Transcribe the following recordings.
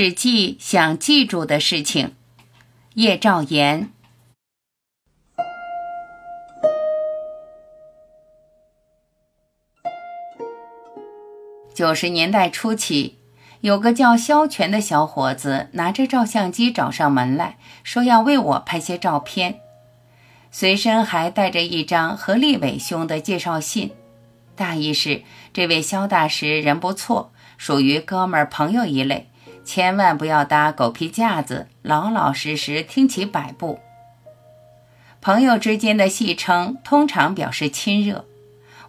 只记想记住的事情。叶兆言。九十年代初期，有个叫肖全的小伙子拿着照相机找上门来说要为我拍些照片，随身还带着一张何立伟兄的介绍信，大意是这位肖大师人不错，属于哥们儿朋友一类，千万不要搭狗皮架子，老老实实听其摆布。朋友之间的戏称通常表示亲热，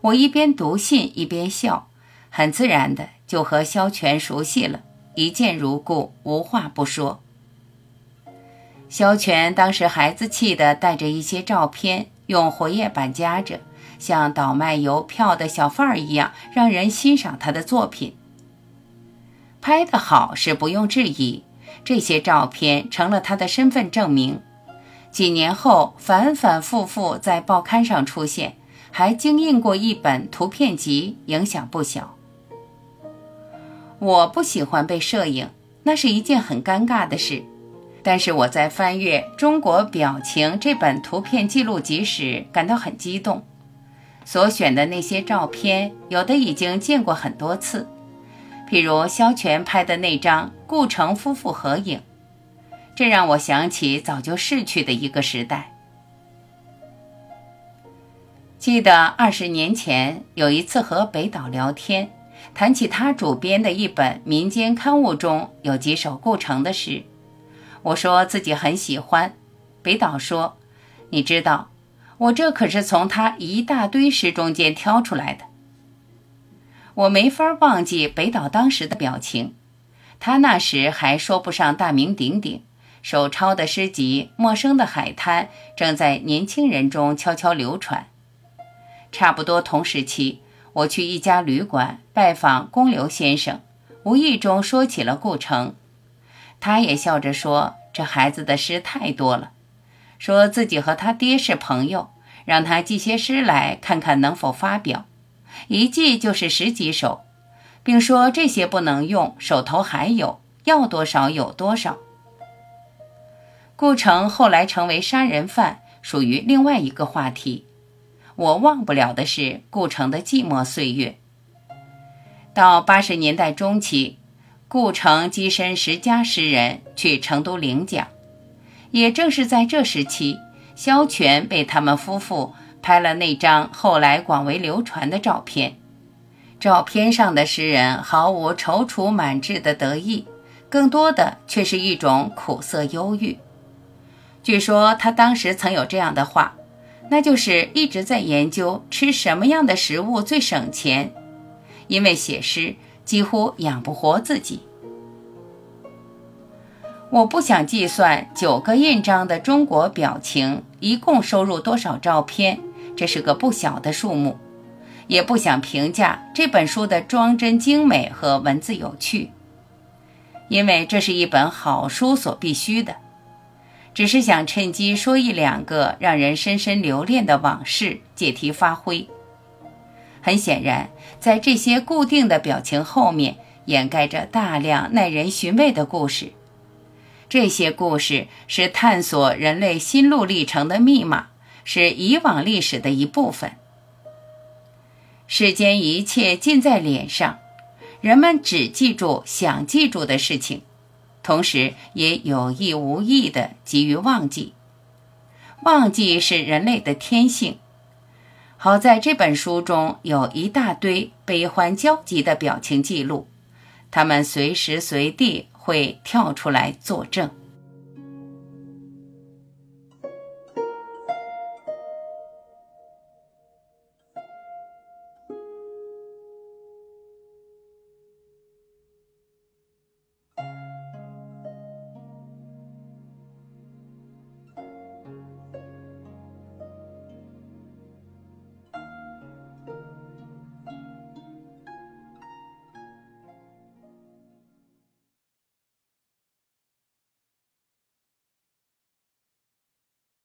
我一边读信一边笑。很自然的就和萧全熟悉了，一见如故，无话不说。萧全当时孩子气的带着一些照片，用活页板夹着，像倒卖邮票的小贩儿一样，让人欣赏他的作品。拍得好是不用质疑，这些照片成了他的身份证明。几年后，反反复复在报刊上出现，还精印过一本图片集，影响不小。我不喜欢被摄影，那是一件很尴尬的事。但是我在翻阅《中国表情》这本图片记录集时，感到很激动。所选的那些照片，有的已经见过很多次，譬如萧全拍的那张顾城夫妇合影，这让我想起早就逝去的一个时代。记得二十年前有一次和北岛聊天。谈起他主编的一本民间刊物中有几首顾城的诗，我说自己很喜欢。北岛说：“你知道，我这可是从他一大堆诗中间挑出来的。”我没法忘记北岛当时的表情。他那时还说不上大名鼎鼎，手抄的诗集《陌生的海滩》正在年轻人中悄悄流传。差不多同时期。我去一家旅馆拜访公刘先生，无意中说起了顾城，他也笑着说：“这孩子的诗太多了，说自己和他爹是朋友，让他寄些诗来看看能否发表，一记就是十几首，并说这些不能用，手头还有，要多少有多少。”顾城后来成为杀人犯，属于另外一个话题。我忘不了的是顾城的寂寞岁月。到八十年代中期，顾城跻身十佳诗人，去成都领奖。也正是在这时期，萧全被他们夫妇拍了那张后来广为流传的照片。照片上的诗人毫无踌躇满志的得意，更多的却是一种苦涩忧郁。据说他当时曾有这样的话。那就是一直在研究吃什么样的食物最省钱，因为写诗几乎养不活自己。我不想计算九个印章的中国表情一共收入多少照片，这是个不小的数目，也不想评价这本书的装帧精美和文字有趣，因为这是一本好书所必须的。只是想趁机说一两个让人深深留恋的往事，借题发挥。很显然，在这些固定的表情后面，掩盖着大量耐人寻味的故事。这些故事是探索人类心路历程的密码，是以往历史的一部分。世间一切尽在脸上，人们只记住想记住的事情。同时，也有意无意地急于忘记。忘记是人类的天性。好在这本书中有一大堆悲欢交集的表情记录，他们随时随地会跳出来作证。